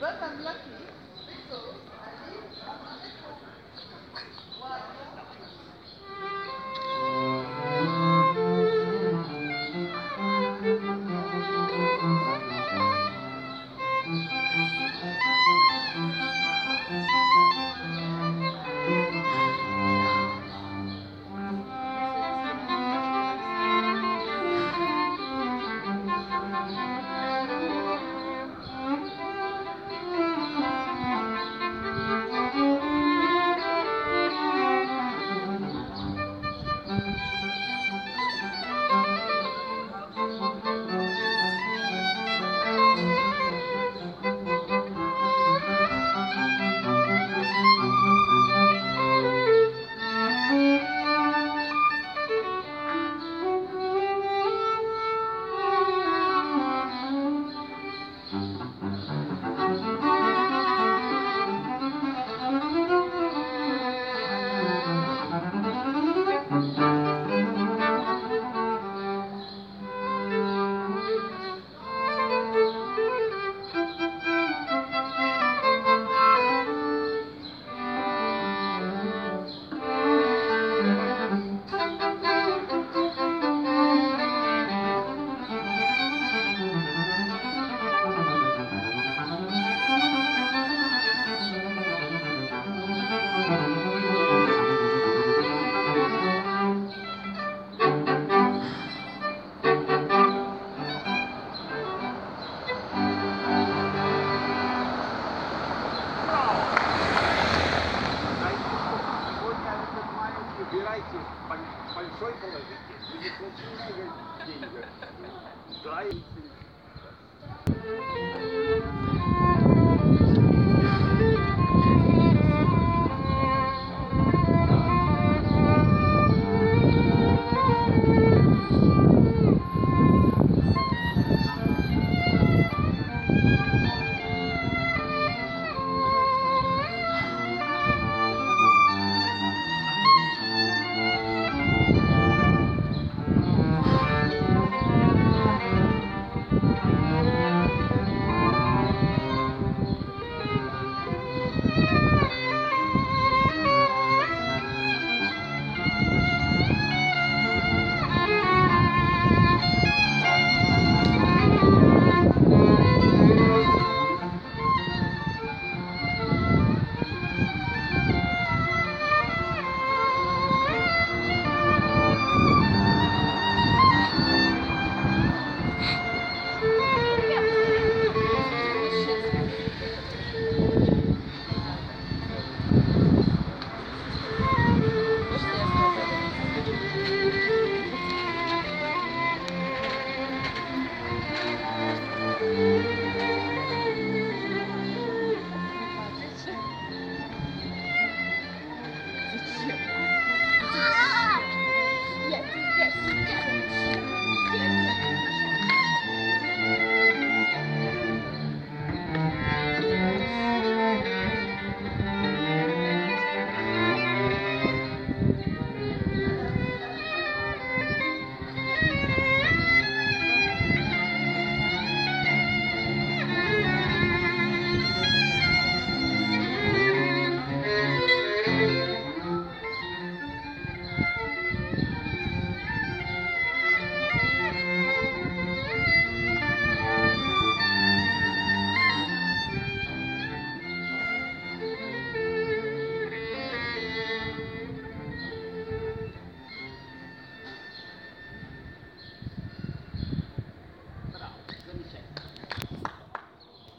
But I'm lucky. большой положитель. деньги. Да, и...